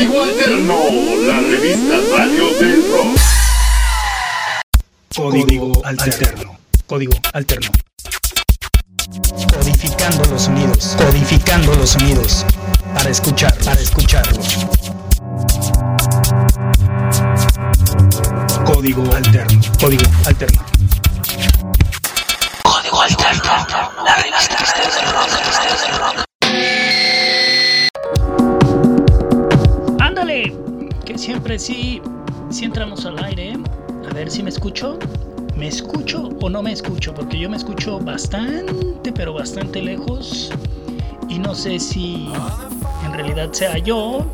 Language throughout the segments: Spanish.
Código Alterno, la revista radio del rock. Código alterno. Código alterno. Codificando los sonidos. Codificando los sonidos. Para escuchar, para escucharlos. Código alterno. Código alterno. Código alterno. La revista del rock. Ándale, que siempre sí, si entramos al aire. A ver si me escucho. ¿Me escucho o no me escucho? Porque yo me escucho bastante, pero bastante lejos. Y no sé si en realidad sea yo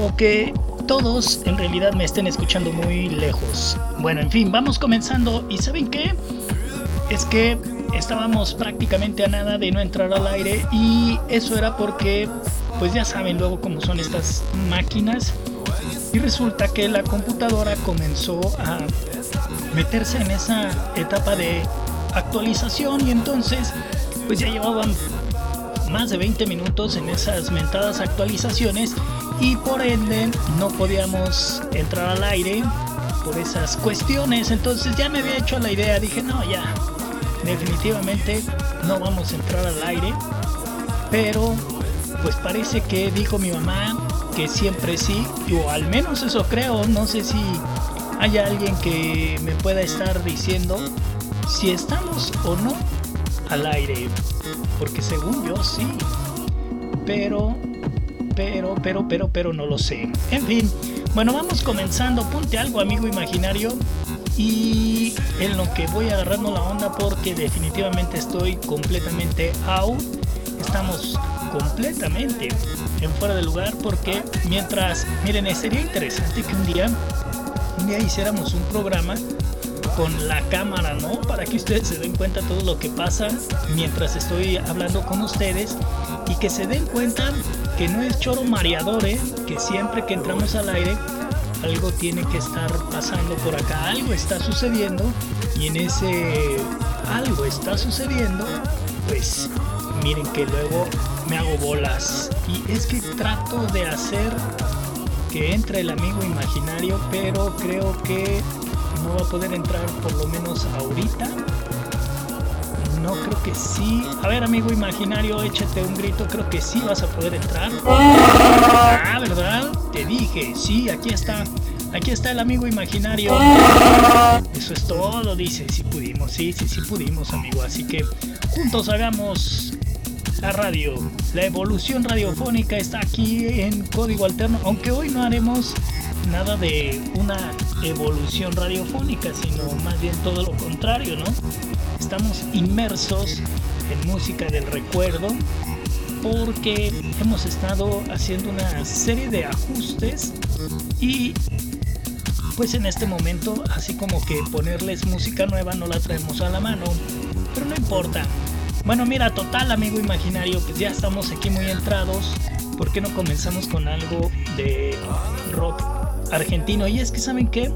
o que todos en realidad me estén escuchando muy lejos. Bueno, en fin, vamos comenzando. ¿Y saben qué? Es que estábamos prácticamente a nada de no entrar al aire y eso era porque, pues ya saben luego cómo son estas máquinas. Y resulta que la computadora comenzó a meterse en esa etapa de actualización y entonces pues ya llevaban más de 20 minutos en esas mentadas actualizaciones y por ende no podíamos entrar al aire por esas cuestiones entonces ya me había hecho la idea dije no ya definitivamente no vamos a entrar al aire pero pues parece que dijo mi mamá que siempre sí o al menos eso creo no sé si hay alguien que me pueda estar diciendo si estamos o no al aire. Porque según yo sí. Pero, pero, pero, pero, pero no lo sé. En fin, bueno, vamos comenzando. Ponte algo, amigo imaginario. Y en lo que voy agarrando la onda porque definitivamente estoy completamente out. Estamos completamente en fuera de lugar porque mientras, miren, sería interesante que un día un día hiciéramos un programa con la cámara, ¿no? Para que ustedes se den cuenta todo lo que pasa mientras estoy hablando con ustedes y que se den cuenta que no es choro mareador, ¿eh? Que siempre que entramos al aire algo tiene que estar pasando por acá, algo está sucediendo y en ese algo está sucediendo, pues miren que luego me hago bolas y es que trato de hacer que entre el amigo imaginario, pero creo que no va a poder entrar por lo menos ahorita. No creo que sí. A ver, amigo imaginario, échate un grito. Creo que sí vas a poder entrar. Ah, ¿verdad? Te dije, sí, aquí está. Aquí está el amigo imaginario. Eso es todo, dice. Si pudimos, sí, sí, sí pudimos, amigo. Así que juntos hagamos la radio. La evolución radiofónica está aquí en código alterno, aunque hoy no haremos nada de una evolución radiofónica, sino más bien todo lo contrario, ¿no? Estamos inmersos en música del recuerdo porque hemos estado haciendo una serie de ajustes y pues en este momento así como que ponerles música nueva no la traemos a la mano, pero no importa, bueno, mira, total, amigo imaginario, pues ya estamos aquí muy entrados. ¿Por qué no comenzamos con algo de rock argentino? Y es que, ¿saben qué?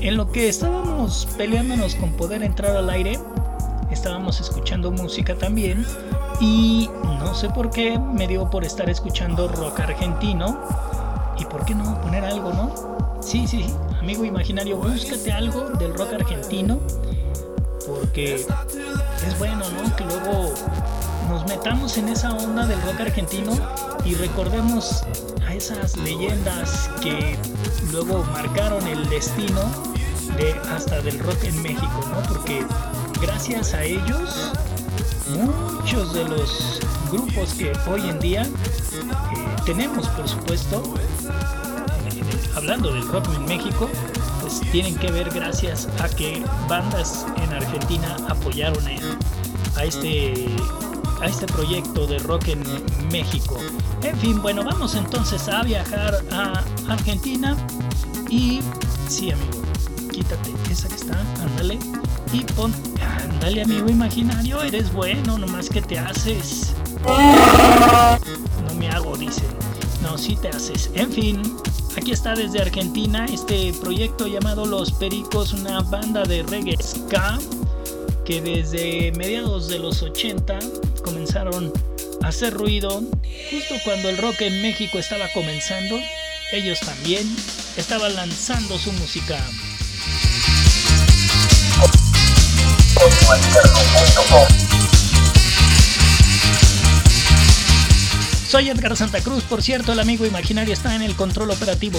En lo que estábamos peleándonos con poder entrar al aire, estábamos escuchando música también. Y no sé por qué me dio por estar escuchando rock argentino. ¿Y por qué no poner algo, no? Sí, sí, amigo imaginario, búscate algo del rock argentino. Porque es bueno, ¿no? Que luego nos metamos en esa onda del rock argentino y recordemos a esas leyendas que luego marcaron el destino de hasta del rock en México, ¿no? Porque gracias a ellos muchos de los grupos que hoy en día eh, tenemos, por supuesto, hablando del rock en México, tienen que ver gracias a que bandas en Argentina apoyaron a, este a este proyecto de rock en México. En fin, bueno, vamos entonces a viajar a Argentina y sí, amigo, quítate esa que está, ándale y pon, ándale, amigo imaginario, eres bueno, nomás que te haces. No me hago, dice. No, sí te haces. En fin, Aquí está desde Argentina este proyecto llamado Los Pericos, una banda de reggae ska que desde mediados de los 80 comenzaron hacer ruido justo cuando el rock en México estaba comenzando. Ellos también estaban lanzando su música. Soy Edgar Santa Cruz, por cierto, el amigo imaginario está en el control operativo.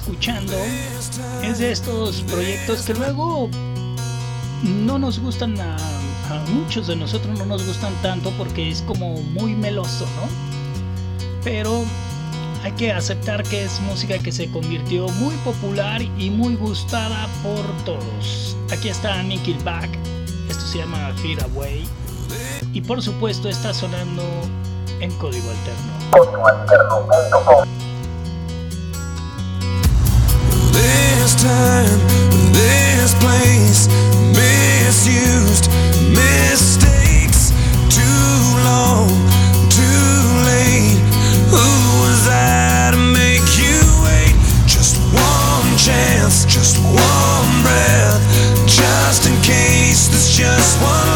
Escuchando es de estos proyectos que luego no nos gustan a, muchos de nosotros no nos gustan tanto porque es como muy meloso, ¿no? Pero hay que aceptar que es música que se convirtió muy popular y muy gustada por todos. Aquí está Nickelback, esto se llama Fear Away y por supuesto está sonando en código alterno. This time, this place, misused, mistakes, too long, too late. Who was I to make you wait? Just one chance, just one breath, just in case there's just one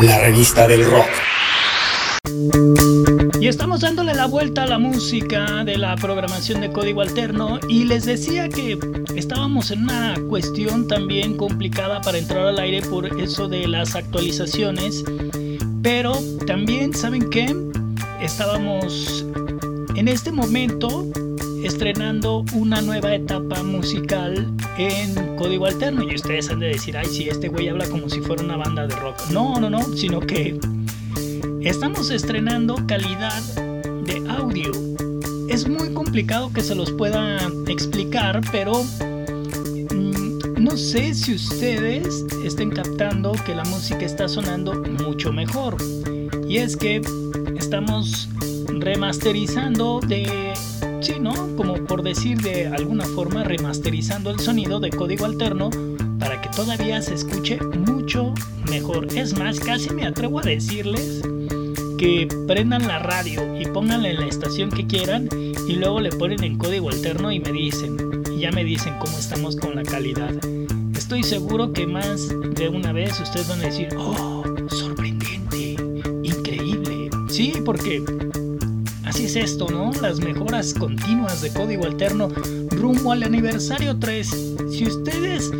la revista del rock. Y estamos dándole la vuelta a la música de la programación de código alterno y les decía que estábamos en una cuestión también complicada para entrar al aire por eso de las actualizaciones, pero también saben que estábamos en este momento estrenando una nueva etapa musical en código alterno y ustedes han de decir, ay, si este güey habla como si fuera una banda de rock. No, no, no, sino que Estamos estrenando calidad de audio. Es muy complicado que se los pueda explicar, pero mm, no sé si ustedes estén captando que la música está sonando mucho mejor. Y es que estamos remasterizando de... Sí, ¿no? Como por decir de alguna forma, remasterizando el sonido de código alterno para que todavía se escuche mucho mejor. Es más, casi me atrevo a decirles que prendan la radio y pónganla en la estación que quieran y luego le ponen en código alterno y me dicen, y ya me dicen cómo estamos con la calidad. Estoy seguro que más de una vez ustedes van a decir, oh, sorprendente, increíble. Sí, porque es esto, ¿no? Las mejoras continuas de código alterno rumbo al aniversario 3. Si ustedes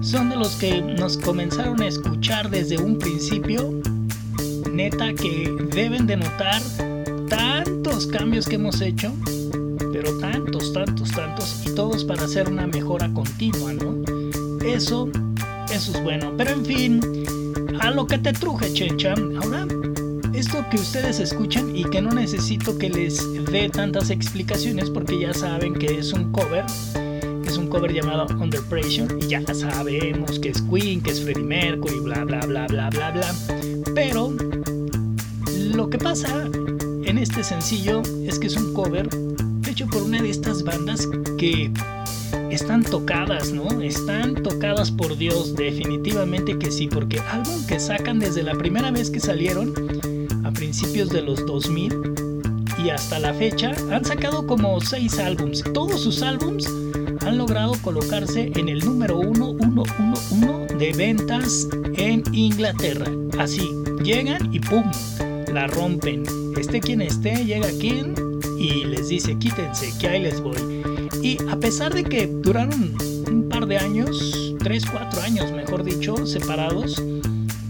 son de los que nos comenzaron a escuchar desde un principio, neta que deben de notar tantos cambios que hemos hecho, pero tantos, tantos, tantos, y todos para hacer una mejora continua, ¿no? Eso, eso es bueno. Pero en fin, a lo que te truje, Chencha. Ahora, esto que ustedes escuchan y que no necesito que les dé tantas explicaciones porque ya saben que es un cover. Es un cover llamado Under Pressure y ya sabemos que es Queen, que es Freddie Mercury, bla bla bla bla bla bla. Pero lo que pasa en este sencillo es que es un cover hecho por una de estas bandas que están tocadas, ¿no? Están tocadas por Dios, definitivamente que sí, porque álbum que sacan desde la primera vez que salieron, principios de los 2000, y hasta la fecha, han sacado como 6 álbums. Todos sus álbums han logrado colocarse en el número 1111 de ventas en Inglaterra. Así, llegan y ¡pum! la rompen. Esté quien esté, llega quien y les dice quítense, que ahí les voy. Y a pesar de que duraron un par de años, 3, 4 años mejor dicho, separados,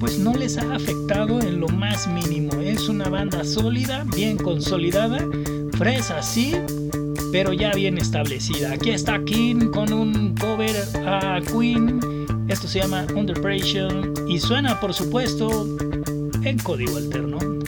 pues no les ha afectado en lo más mínimo. Es una banda sólida, bien consolidada, fresa sí, pero ya bien establecida. Aquí está King con un cover a Queen. Esto se llama Under Pressure y suena por supuesto en código alterno.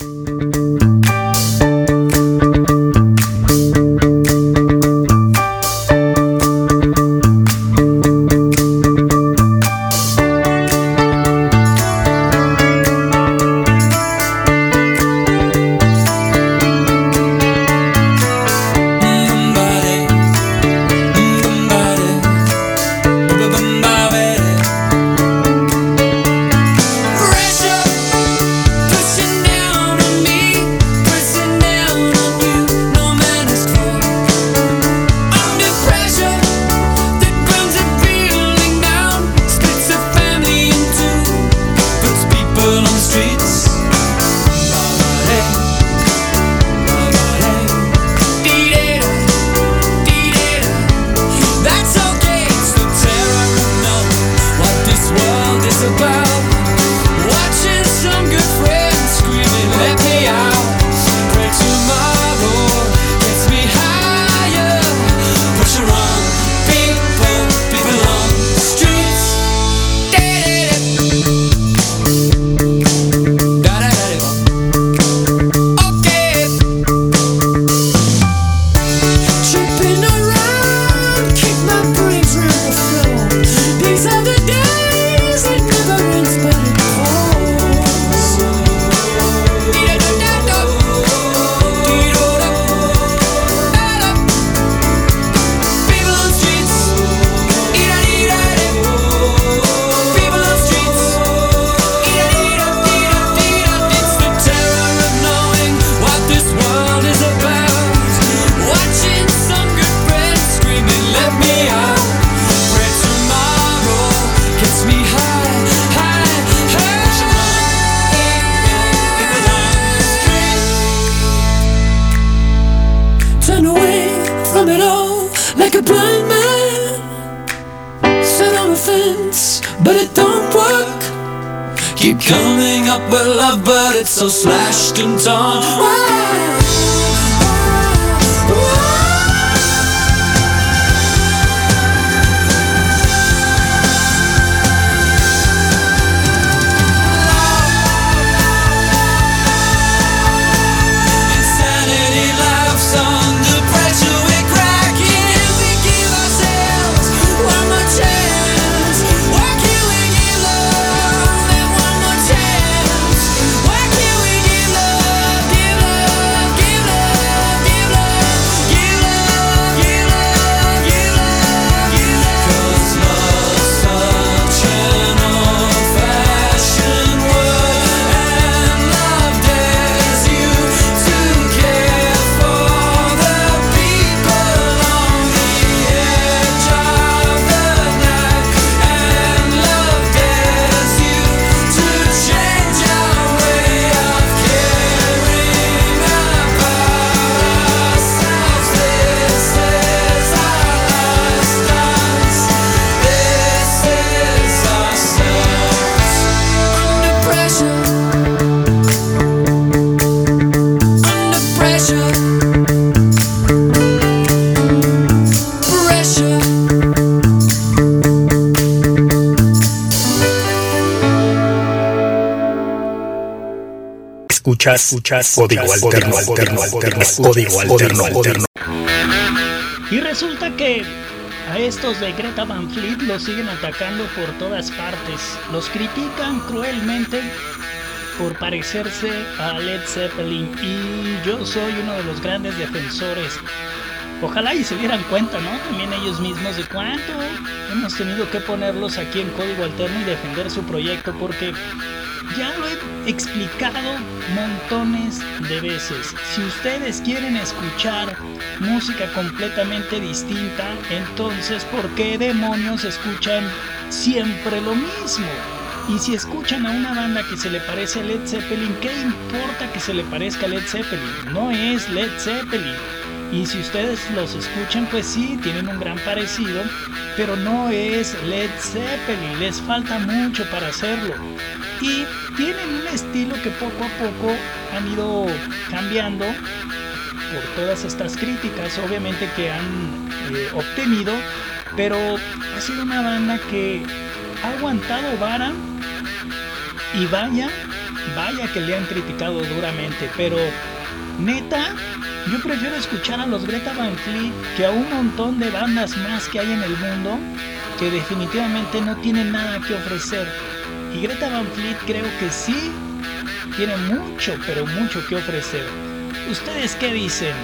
Escuchas, escuchas, código alterno, alterno, alterno, código alterno, alterno. Y resulta que a estos de Greta Van Fleet los siguen atacando por todas partes. Los critican cruelmente por parecerse a Led Zeppelin y yo soy uno de los grandes defensores. Ojalá y se dieran cuenta, ¿no? También ellos mismos de cuánto hemos tenido que ponerlos aquí en código alterno y defender su proyecto porque ya lo he explicado montones de veces. Si ustedes quieren escuchar música completamente distinta, entonces ¿por qué demonios escuchan siempre lo mismo? Y si escuchan a una banda que se le parece a Led Zeppelin, ¿qué importa que se le parezca a Led Zeppelin? No es Led Zeppelin. Y si ustedes los escuchan, pues sí, tienen un gran parecido, pero no es Led Zeppelin, les falta mucho para hacerlo. Y tienen un estilo que poco a poco han ido cambiando por todas estas críticas, obviamente que han eh, obtenido, pero ha sido una banda que ha aguantado vara y vaya, vaya que le han criticado duramente, pero neta, yo prefiero escuchar a los Greta Van Fleet que a un montón de bandas más que hay en el mundo que definitivamente no tienen nada que ofrecer. Y Greta Van Fleet creo que sí tiene mucho, pero mucho que ofrecer. ¿Ustedes qué dicen?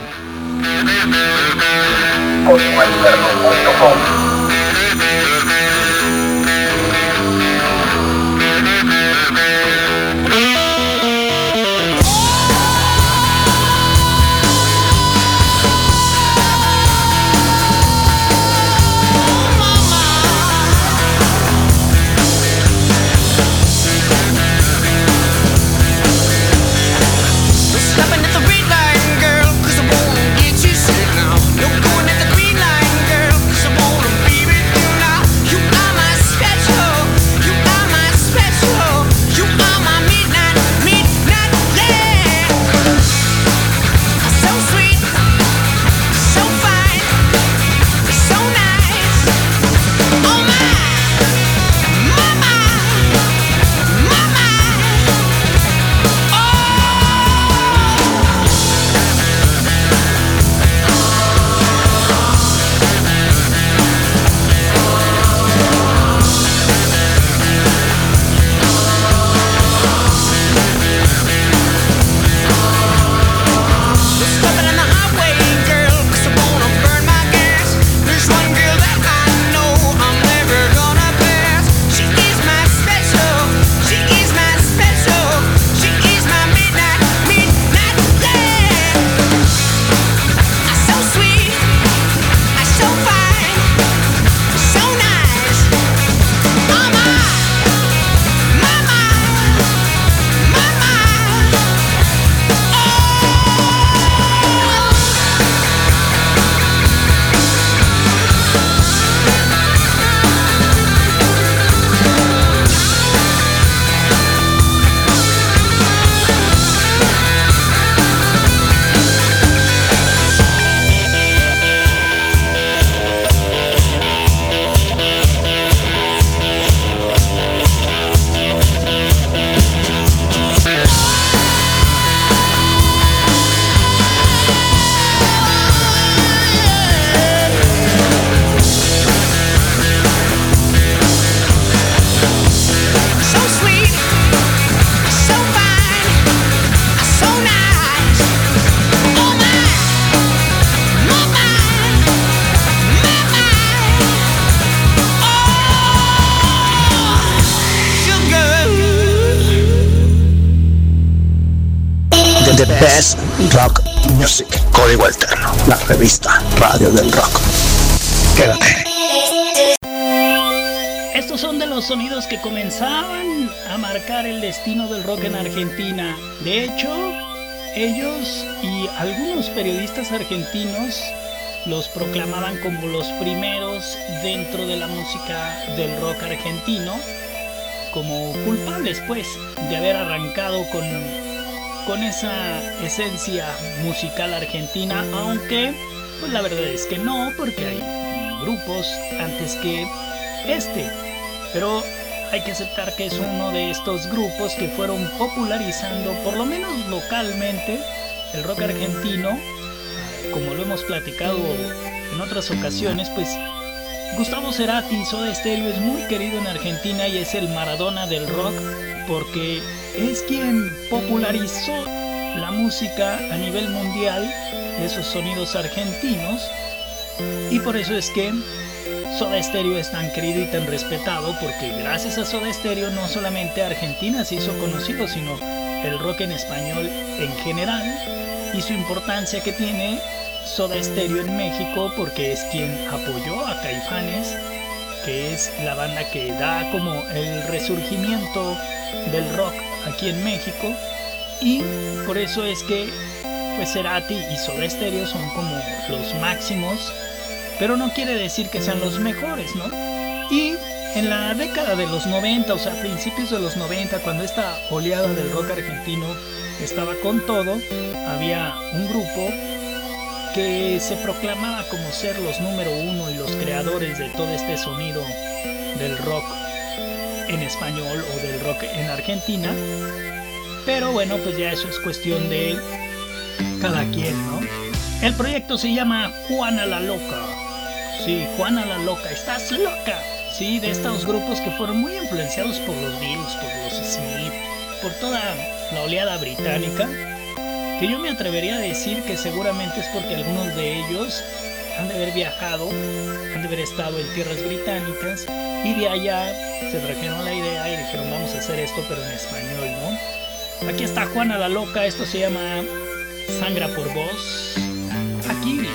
Es Rock Music, Código Alterno, la revista Radio del Rock. Quédate. Estos son de los sonidos que comenzaban a marcar el destino del rock en Argentina. De hecho, ellos y algunos periodistas argentinos los proclamaban como los primeros dentro de la música del rock argentino, como culpables pues de haber arrancado con, con esa esencia musical argentina, aunque pues la verdad es que no, porque hay grupos antes que este. Pero hay que aceptar que es uno de estos grupos que fueron popularizando, por lo menos localmente, el rock argentino. Como lo hemos platicado en otras ocasiones, pues Gustavo Cerati, Soda Stereo, es muy querido en Argentina y es el Maradona del rock porque es quien popularizó la música a nivel mundial, esos sonidos argentinos, y por eso es que Soda Stereo es tan querido y tan respetado porque gracias a Soda Stereo no solamente Argentina se hizo conocido, sino el rock en español en general y su importancia que tiene Soda Stereo en México porque es quien apoyó a Caifanes, que es la banda que da como el resurgimiento del rock aquí en México y por eso es que pues Cerati y Soda Stereo son como los máximos pero no quiere decir que sean los mejores, ¿no? Y en la década de los 90, o sea, principios de los 90, cuando esta oleada del rock argentino estaba con todo, había un grupo que se proclamaba como ser los número uno y los creadores de todo este sonido del rock en español o del rock en Argentina. Pero bueno, pues ya eso es cuestión de cada quien, ¿no? El proyecto se llama Juana la Loca. Sí, Juana la Loca, estás loca. Sí, de estos grupos que fueron muy influenciados por los Beatles, por los Smith, por toda la oleada británica, que yo me atrevería a decir que seguramente es porque algunos de ellos han de haber viajado, han de haber estado en tierras británicas y de allá se trajeron la idea y dijeron vamos a hacer esto pero en español, ¿no? Aquí está Juana la Loca, esto se llama Sangra por Voz. Aquí.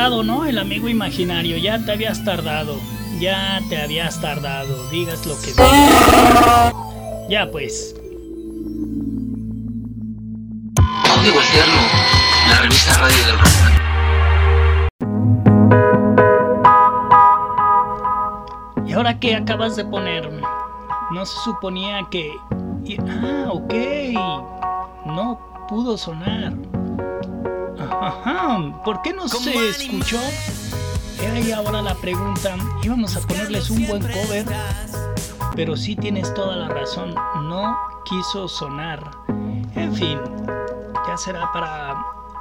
Tardado, ¿no? El amigo imaginario, ya te habías tardado. Ya te habías tardado, digas lo que digas. Ya pues. Código Alterno, la revista radio del rock. ¿Y ahora qué acabas de poner? No se suponía que... Ah, ok. No pudo sonar. Ajá. ¿Por qué no se escuchó? Era ahí ahora la pregunta. Íbamos a ponerles un buen cover. Pero sí tienes toda la razón. No quiso sonar. En fin. Ya será para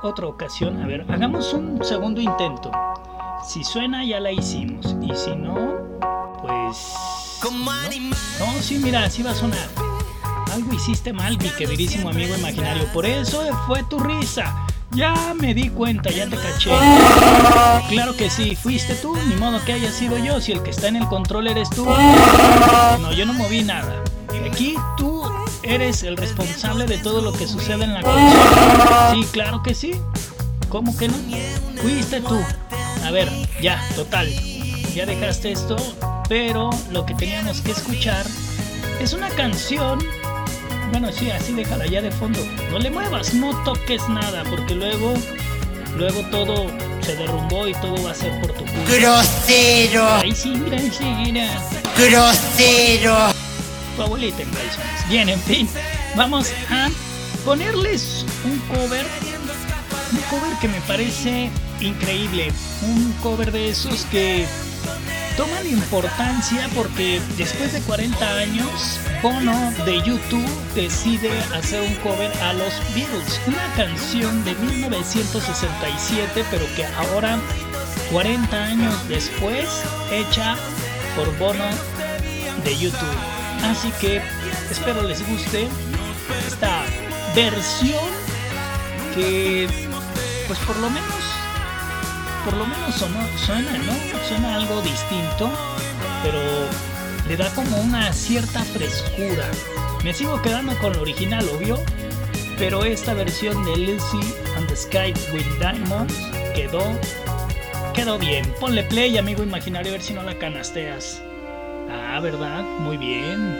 otra ocasión. A ver, hagamos un segundo intento. Si suena ya la hicimos. Y si no, pues... No, No, sí, mira, sí va a sonar. Algo hiciste mal, mi queridísimo amigo imaginario. Por eso fue tu risa. Ya me di cuenta, ya te caché. Claro que sí, fuiste tú, ni modo que haya sido yo. Si el que está en el control eres tú. No, yo no moví nada. Aquí tú eres el responsable de todo lo que sucede en la consola. Sí, claro que sí. ¿Cómo que no? Fuiste tú. A ver, ya, total. Ya dejaste esto, pero lo que teníamos que escuchar es una canción. Bueno, sí, así déjala ya de fondo. No le muevas, no toques nada, porque luego, luego todo se derrumbó y todo va a ser por tu culpa. Grosero, Ahí sí, mira, enseguida. grosero. Tu abuelita en calzones. Bien, en fin, vamos a ponerles un cover. Un cover que me parece increíble. Un cover de esos que toman importancia porque después de 40 años, Bono de YouTube decide hacer un cover a los Beatles. Una canción de 1967, pero que ahora, 40 años después, hecha por Bono de YouTube. Así que espero les guste esta versión que pues por lo menos por lo menos sonó- suena, ¿no? Suena algo distinto, pero le da como una cierta frescura. Me sigo quedando con lo original, obvio, pero esta versión de Lucy and the Sky with Diamonds quedó quedó bien. Ponle play, amigo imaginario, a ver si no la canasteas. Ah, ¿verdad? Muy bien.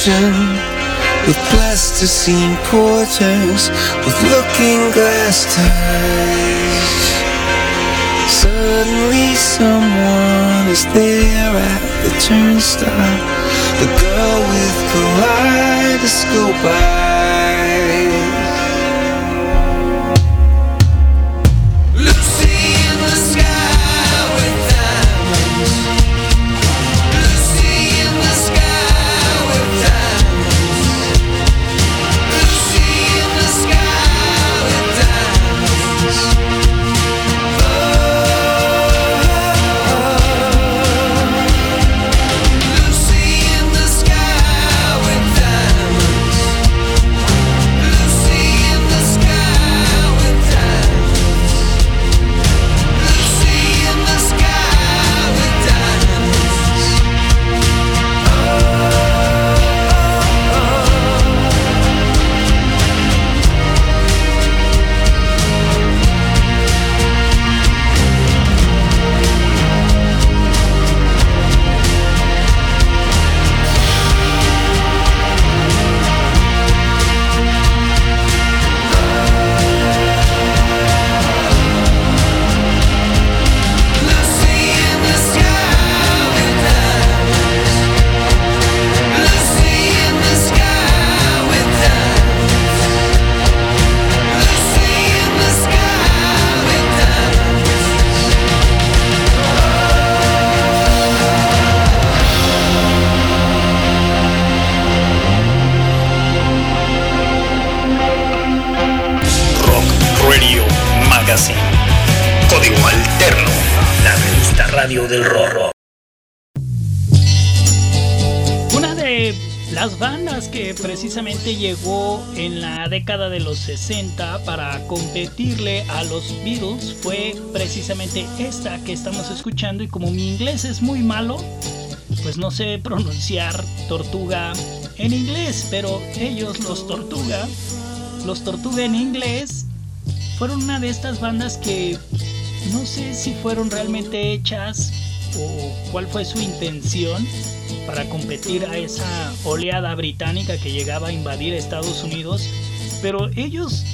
station with plasticine porters with looking glass ties. Suddenly someone is there at the turnstile. The girl with kaleidoscope eyes. Precisamente llegó en la década de los 60 para competirle a los Beatles. Fue precisamente esta que estamos escuchando y como mi inglés es muy malo, pues no sé pronunciar tortuga en inglés, pero ellos los tortuga, los tortuga en inglés, fueron una de estas bandas que no sé si fueron realmente hechas o cuál fue su intención para competir a esa oleada británica que llegaba a invadir Estados Unidos, pero ellos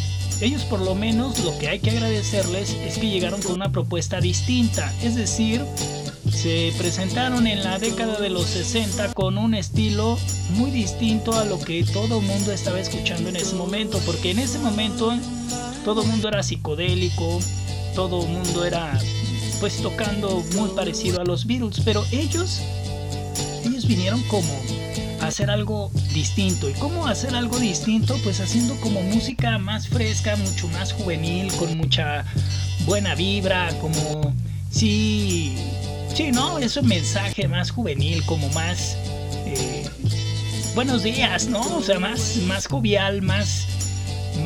ellos por lo menos lo que hay que agradecerles es que llegaron con una propuesta distinta, es decir, se presentaron en la década de los 60 con un estilo muy distinto a lo que todo el mundo estaba escuchando en ese momento, porque en ese momento todo el mundo era psicodélico, todo el mundo era pues tocando muy parecido a los Beatles, pero ellos vinieron como a hacer algo distinto. ¿Y cómo hacer algo distinto? Pues haciendo como música más fresca, mucho más juvenil, con mucha buena vibra, como sí, sí, ¿no? Es un mensaje más juvenil, como más eh, buenos días, ¿no? O sea, más, más jovial, más,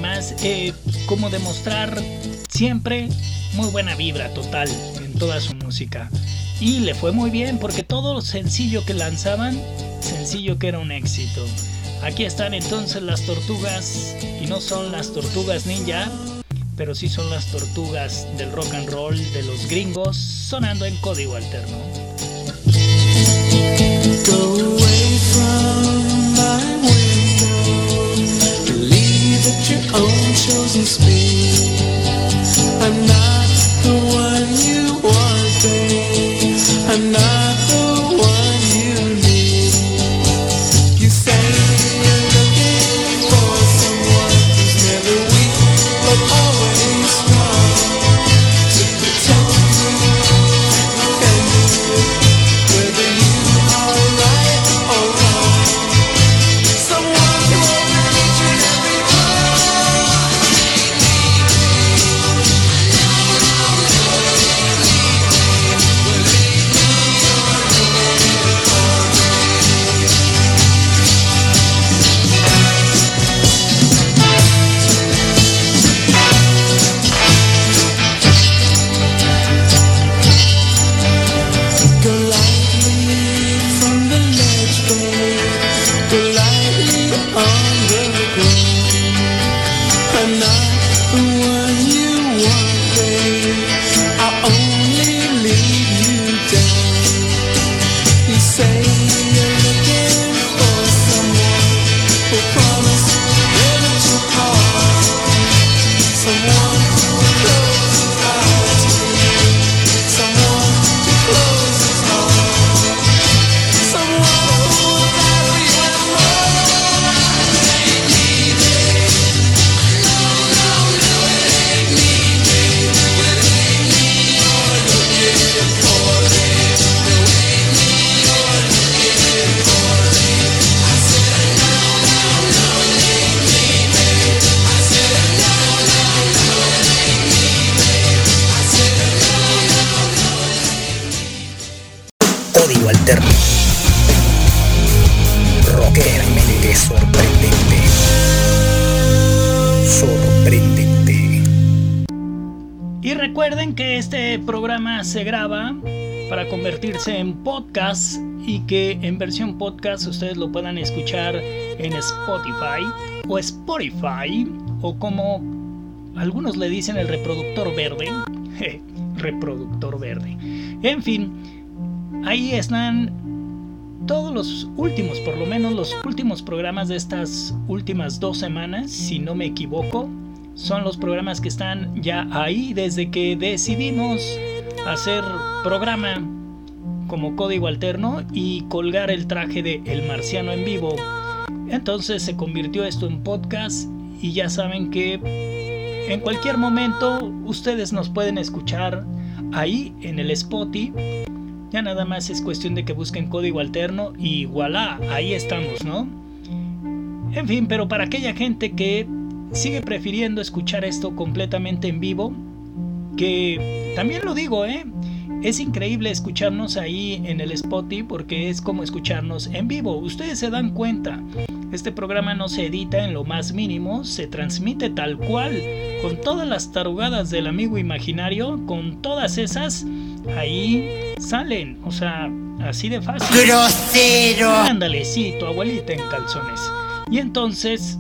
más eh, como demostrar siempre muy buena vibra total en toda su música. Y le fue muy bien porque todo sencillo que lanzaban, sencillo que era un éxito. Aquí están entonces las tortugas y no son las tortugas ninja, pero sí son las tortugas del rock and roll de los gringos sonando en código alterno. another se graba para convertirse en podcast y que en versión podcast ustedes lo puedan escuchar en Spotify o Spotify o como algunos le dicen el reproductor verde. reproductor verde. En fin, ahí están todos los últimos, por lo menos los últimos programas de estas últimas dos semanas, si no me equivoco, son los programas que están ya ahí desde que decidimos hacer programa como código alterno y colgar el traje de El Marciano en vivo. Entonces se convirtió esto en podcast y ya saben que en cualquier momento ustedes nos pueden escuchar ahí en el Spotify. Ya nada más es cuestión de que busquen código alterno y voilà, ahí estamos, ¿no? En fin, pero para aquella gente que sigue prefiriendo escuchar esto completamente en vivo, que también lo digo, ¿eh? Es increíble escucharnos ahí en el Spotify porque es como escucharnos en vivo. Ustedes se dan cuenta. Este programa no se edita en lo más mínimo, se transmite tal cual, con todas las tarugadas del amigo imaginario, con todas esas, ahí salen. O sea, así de fácil. ¡Grosero! Ándale, sí, tu abuelita en calzones. Y entonces,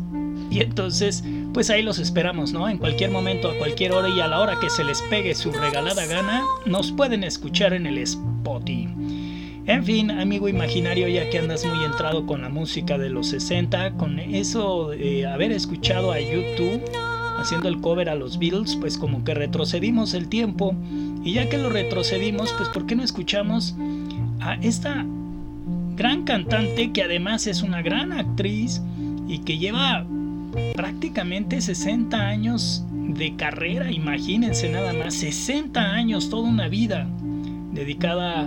y entonces, pues ahí los esperamos, ¿no? En cualquier momento, a cualquier hora y a la hora que se les pegue su regalada gana, nos pueden escuchar en el Spotify. En fin, amigo imaginario, ya que andas muy entrado con la música de los 60, con eso de haber escuchado a YouTube haciendo el cover a los Beatles, pues como que retrocedimos el tiempo. Y ya que lo retrocedimos, pues ¿por qué no escuchamos a esta gran cantante que además es una gran actriz y que lleva prácticamente 60 años de carrera, imagínense nada más, 60 años, toda una vida dedicada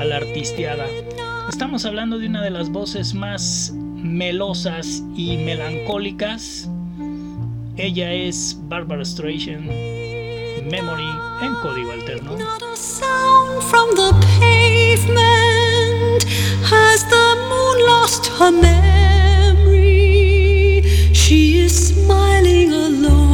a la artisteada. Estamos hablando de una de las voces más melosas y melancólicas. Ella es Barbara Streisand, Memory en código alterno. She is smiling alone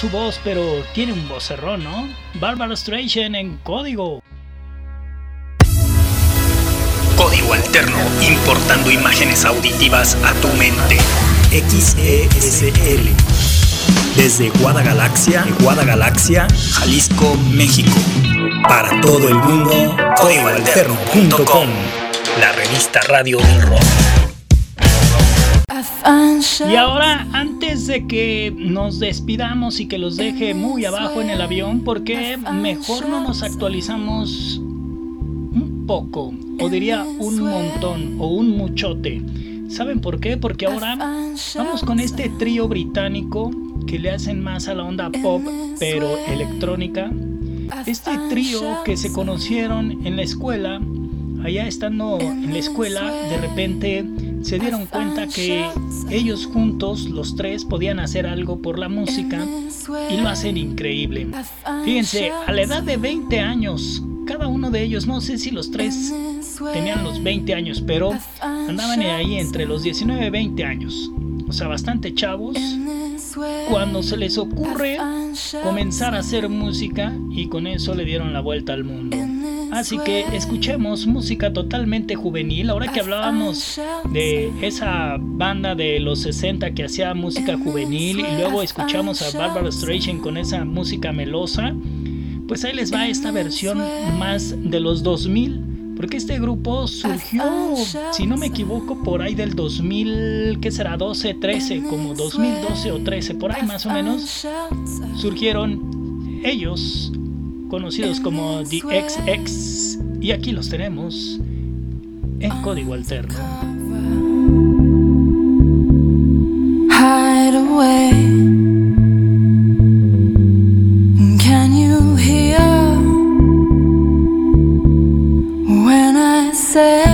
Su voz, pero tiene un vocerrón, ¿no? Barbara Streisand en código. Código Alterno, importando imágenes auditivas a tu mente. XESL. Desde Guadagalaxia, Guadagalaxia, Jalisco, México. Para todo el mundo, códigoalterno.com. La revista radio del rock. Y ahora, antes de que nos despidamos y que los deje muy abajo en el avión, ¿por qué mejor no nos actualizamos un poco? O diría un montón o un muchote. ¿Saben por qué? Porque ahora vamos con este trío británico que le hacen más a la onda pop, pero electrónica. Este trío que se conocieron en la escuela, allá estando en la escuela, de repente se dieron cuenta que ellos juntos, los tres, podían hacer algo por la música y lo hacen increíble. Fíjense, a la edad de 20 años, cada uno de ellos, no sé si los tres tenían los 20 años, pero andaban ahí entre los 19 y 20 años. O sea, bastante chavos. Cuando se les ocurre comenzar a hacer música y con eso le dieron la vuelta al mundo. Así que escuchemos música totalmente juvenil. Ahora que hablábamos de esa banda de los 60 que hacía música juvenil y luego escuchamos a Barbara Streisand con esa música melosa, pues ahí les va esta versión más de los 2000. Porque este grupo surgió, si no me equivoco, por ahí del 2000, ¿qué será? 12, 13, como 2012 o 13, por ahí más o menos. Surgieron ellos conocidos como The XX, y aquí los tenemos en código alterno. Hide away. Can you hear when I say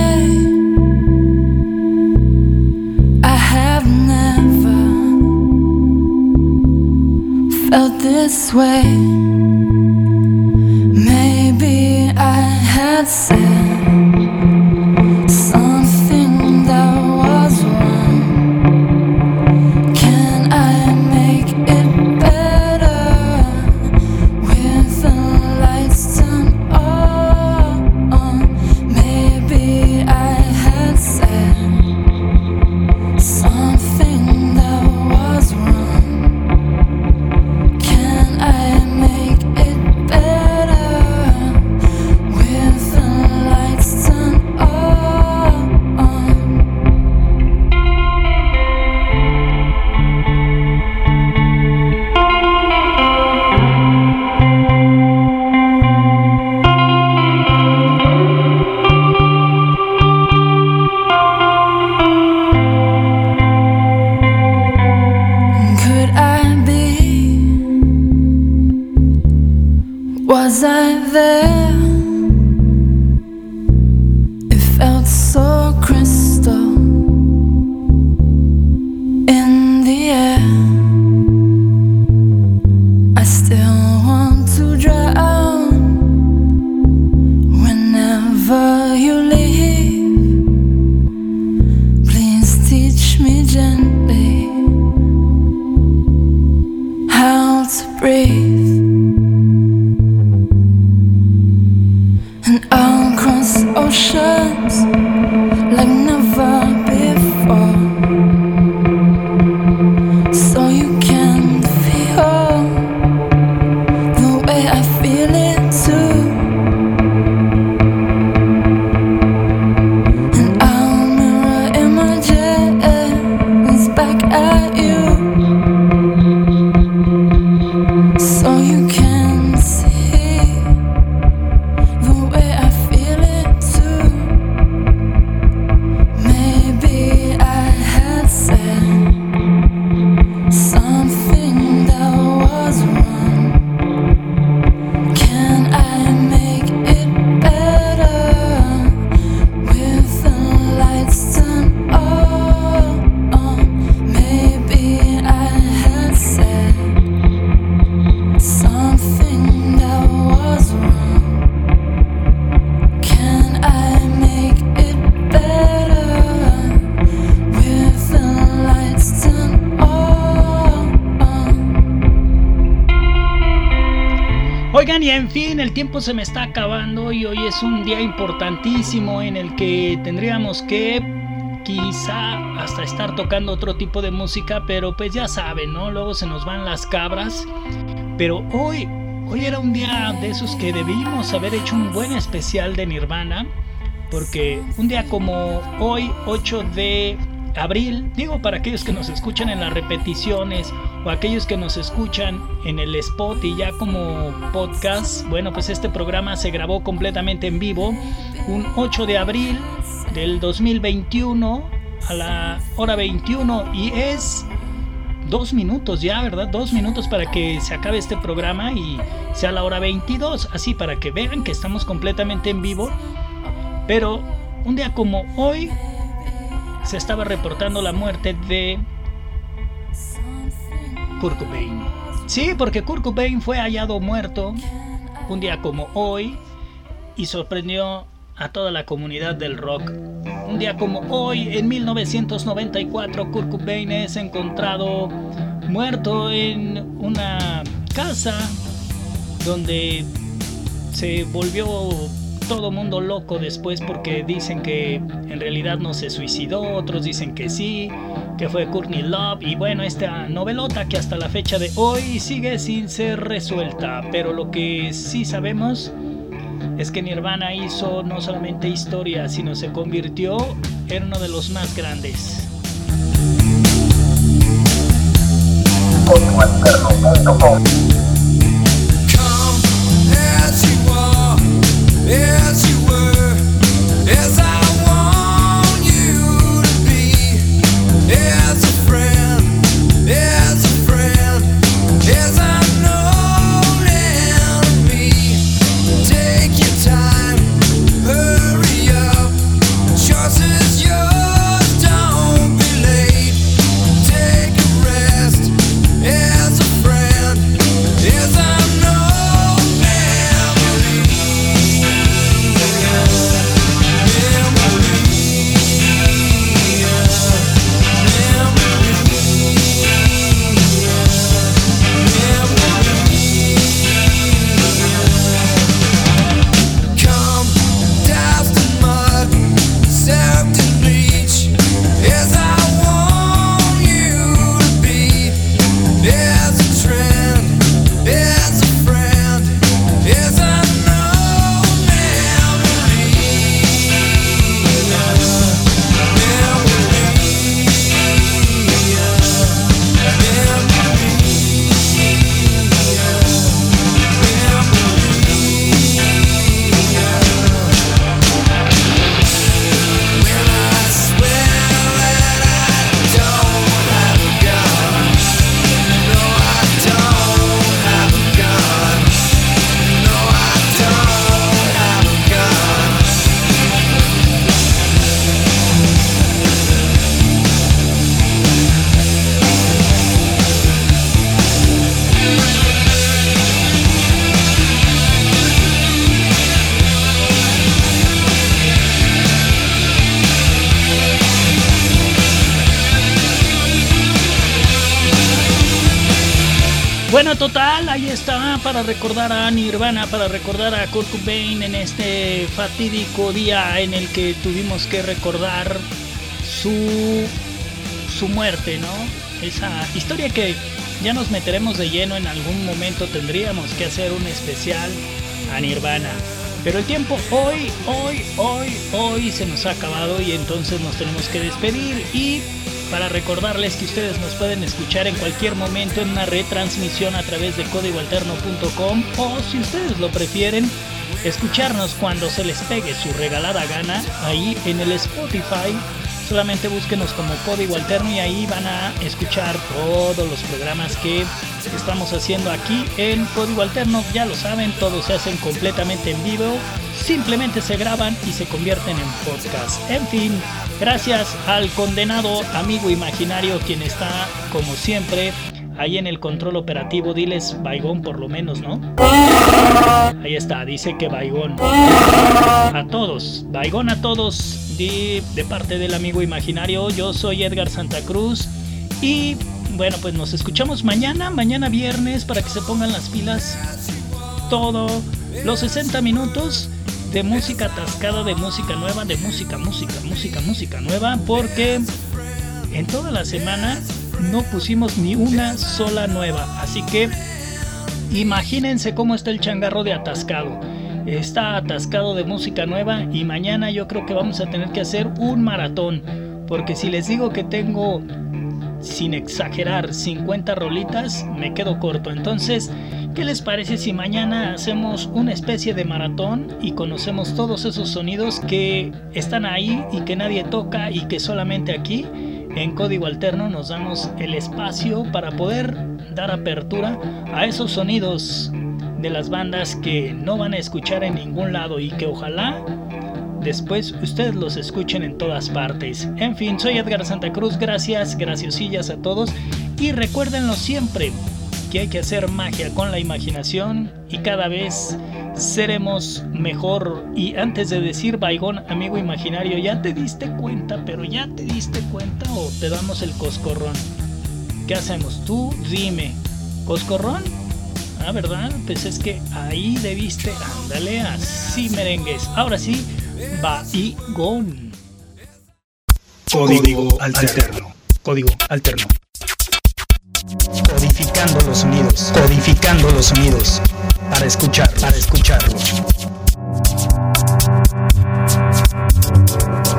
I have never felt this way? Tiempo se me está acabando y hoy es un día importantísimo en el que tendríamos que quizá hasta estar tocando otro tipo de música, pero pues ya saben, ¿no? Luego se nos van las cabras. Pero hoy, hoy era un día de esos que debimos haber hecho un buen especial de Nirvana, porque un día como hoy, 8 de abril, digo para aquellos que nos escuchan en las repeticiones o aquellos que nos escuchan en el spot y ya como podcast, bueno, pues este programa se grabó completamente en vivo un 8 de abril del 2021 a la hora 21 y es dos minutos ya, ¿verdad? Dos minutos para que se acabe este programa y sea la hora 22, así para que vean que estamos completamente en vivo. Pero un día como hoy se estaba reportando la muerte de Kurt Cobain. Sí, porque Kurt Cobain fue hallado muerto un día como hoy y sorprendió a toda la comunidad del rock. Un día como hoy, en 1994, Kurt Cobain es encontrado muerto en una casa donde se volvió todo mundo loco después porque dicen que en realidad no se suicidó, otros dicen que sí, que fue Courtney Love y bueno, esta novelota que hasta la fecha de hoy sigue sin ser resuelta, pero lo que sí sabemos es que Nirvana hizo no solamente historia, sino se convirtió en uno de los más grandes. Recordar a Nirvana, para recordar a Kurt Cobain en este fatídico día en el que tuvimos que recordar su su muerte, ¿no? Esa historia que ya nos meteremos de lleno en algún momento, tendríamos que hacer un especial a Nirvana. Pero el tiempo hoy, hoy, hoy, hoy se nos ha acabado y entonces nos tenemos que despedir y para recordarles que ustedes nos pueden escuchar en cualquier momento en una retransmisión a través de códigoalterno.com o si ustedes lo prefieren, escucharnos cuando se les pegue su regalada gana ahí en el Spotify. Solamente búsquenos como Código Alterno y ahí van a escuchar todos los programas que estamos haciendo aquí en Código Alterno. Ya lo saben, todos se hacen completamente en vivo. Simplemente se graban y se convierten en podcast. En fin, gracias al condenado amigo imaginario quien está, como siempre, ahí en el control operativo. Diles Baigón por lo menos, ¿no? Ahí está, dice que Baigón. A todos, Baigón a todos de, parte del amigo imaginario. Yo soy Edgar Santa Cruz y bueno, pues nos escuchamos mañana, mañana viernes para que se pongan las pilas. todo los 60 minutos de música atascada, de música nueva, de música, música, música, música nueva, porque en toda la semana no pusimos ni una sola nueva. Así que imagínense cómo está el changarro de atascado. Está atascado de música nueva y mañana yo creo que vamos a tener que hacer un maratón. Porque si les digo que tengo, sin exagerar, 50 rolitas, me quedo corto. Entonces, ¿qué les parece si mañana hacemos una especie de maratón y conocemos todos esos sonidos que están ahí y que nadie toca y que solamente aquí en código alterno nos damos el espacio para poder dar apertura a esos sonidos de las bandas que no van a escuchar en ningún lado y que ojalá después ustedes los escuchen en todas partes. En fin, soy Edgar Santa Cruz, gracias, graciosillas a todos y recuérdenlo siempre que hay que hacer magia con la imaginación y cada vez seremos mejor. Y antes de decir baigón, amigo imaginario, ya te diste cuenta, pero ya te diste cuenta o te damos el coscorrón. ¿Qué hacemos? Tú dime, ¿coscorrón? Ah, ¿verdad? Pues es que ahí debiste, ándale, así merengues. Ahora sí, baigón. Código alterno. Código alterno. Codificando los sonidos. Codificando los sonidos. Para escuchar, para escucharlos.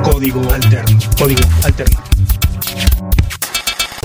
Código alterno. Código alterno.